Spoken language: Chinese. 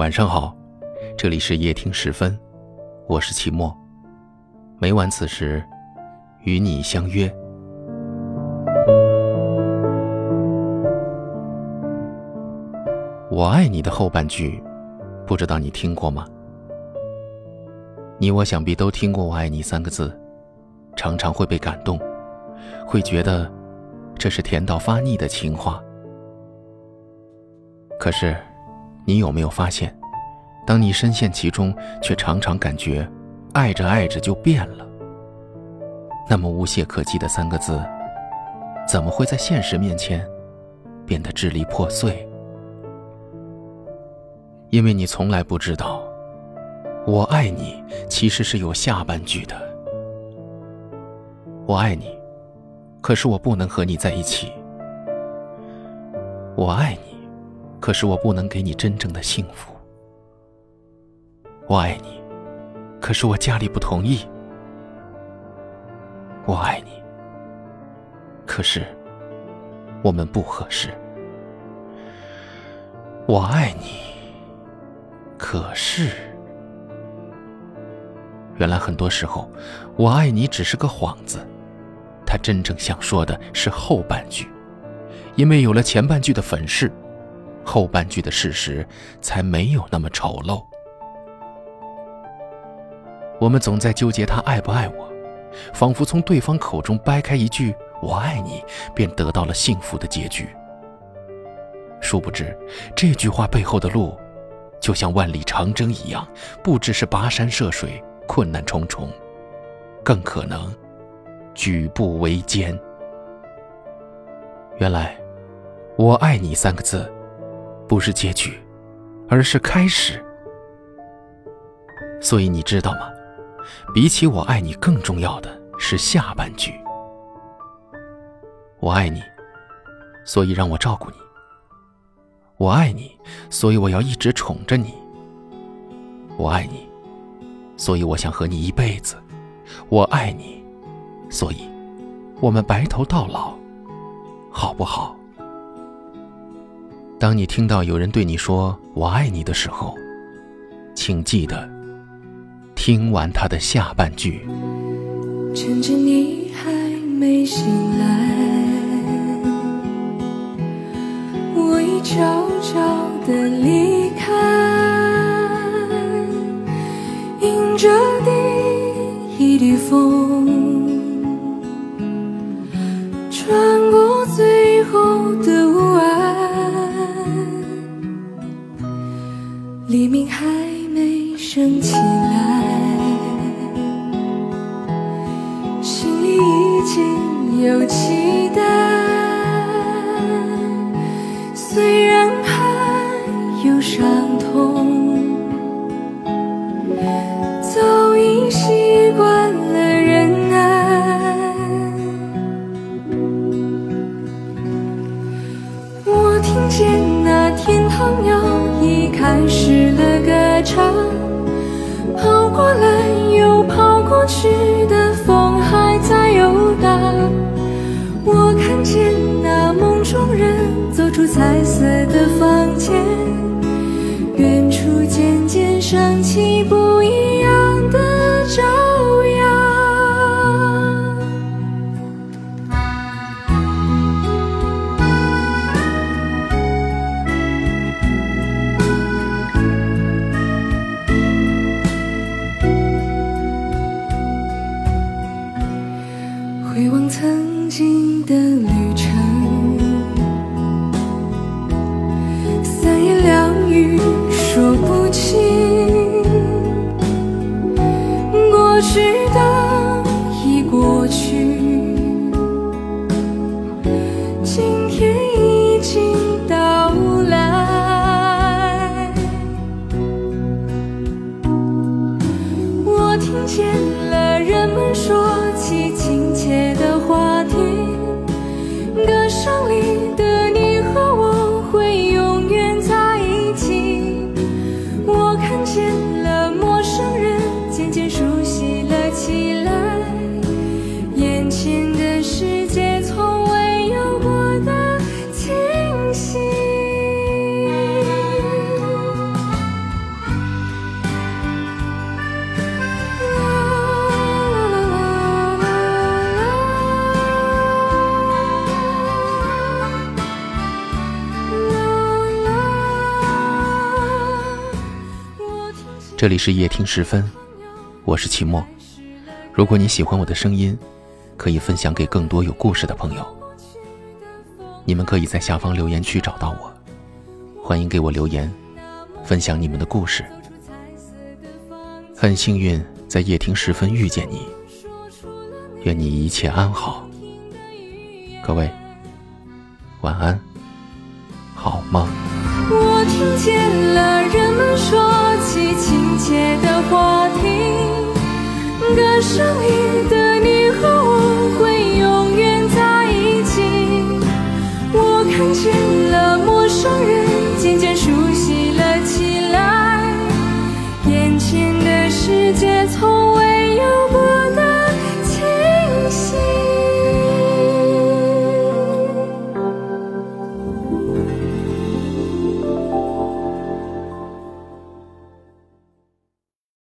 晚上好，这里是夜听时分，我是齐墨。每晚此时，与你相约。我爱你的后半句，不知道你听过吗？你我想必都听过“我爱你”三个字，常常会被感动，会觉得这是甜到发腻的情话。可是。你有没有发现，当你深陷其中，却常常感觉爱着爱着就变了？那么无懈可击的三个字，怎么会在现实面前变得支离破碎？因为你从来不知道，我爱你其实是有下半句的。我爱你，可是我不能和你在一起。我爱你。可是我不能给你真正的幸福。我爱你，可是我家里不同意。我爱你，可是我们不合适。我爱你，可是原来很多时候，我爱你只是个幌子，他真正想说的是后半句，因为有了前半句的粉饰。后半句的事实才没有那么丑陋。我们总在纠结他爱不爱我，仿佛从对方口中掰开一句“我爱你”，便得到了幸福的结局。殊不知，这句话背后的路，就像万里长征一样，不只是跋山涉水、困难重重，更可能举步维艰。原来，“我爱你”三个字。不是结局，而是开始。所以你知道吗？比起我爱你，更重要的是下半句。我爱你，所以让我照顾你。我爱你，所以我要一直宠着你。我爱你，所以我想和你一辈子。我爱你，所以，我们白头到老，好不好？当你听到有人对你说“我爱你”的时候，请记得听完他的下半句。趁着你还没醒来，我已悄悄地离开，迎着第一缕风，穿过最后的还没升起来，心里已经有期待。虽然还有伤痛，早已习过来又跑过去的风还在游荡。我看见那梦中人走出彩色的房间，远处渐渐升起回望曾经的旅程，三言两语说不清，过去的已过去，今天已经到来，我听见这里是夜听时分，我是齐墨。如果你喜欢我的声音，可以分享给更多有故事的朋友。你们可以在下方留言区找到我，欢迎给我留言，分享你们的故事。很幸运在夜听时分遇见你，愿你一切安好。各位，晚安，好梦。我听见了人们说亲切的话题，歌声里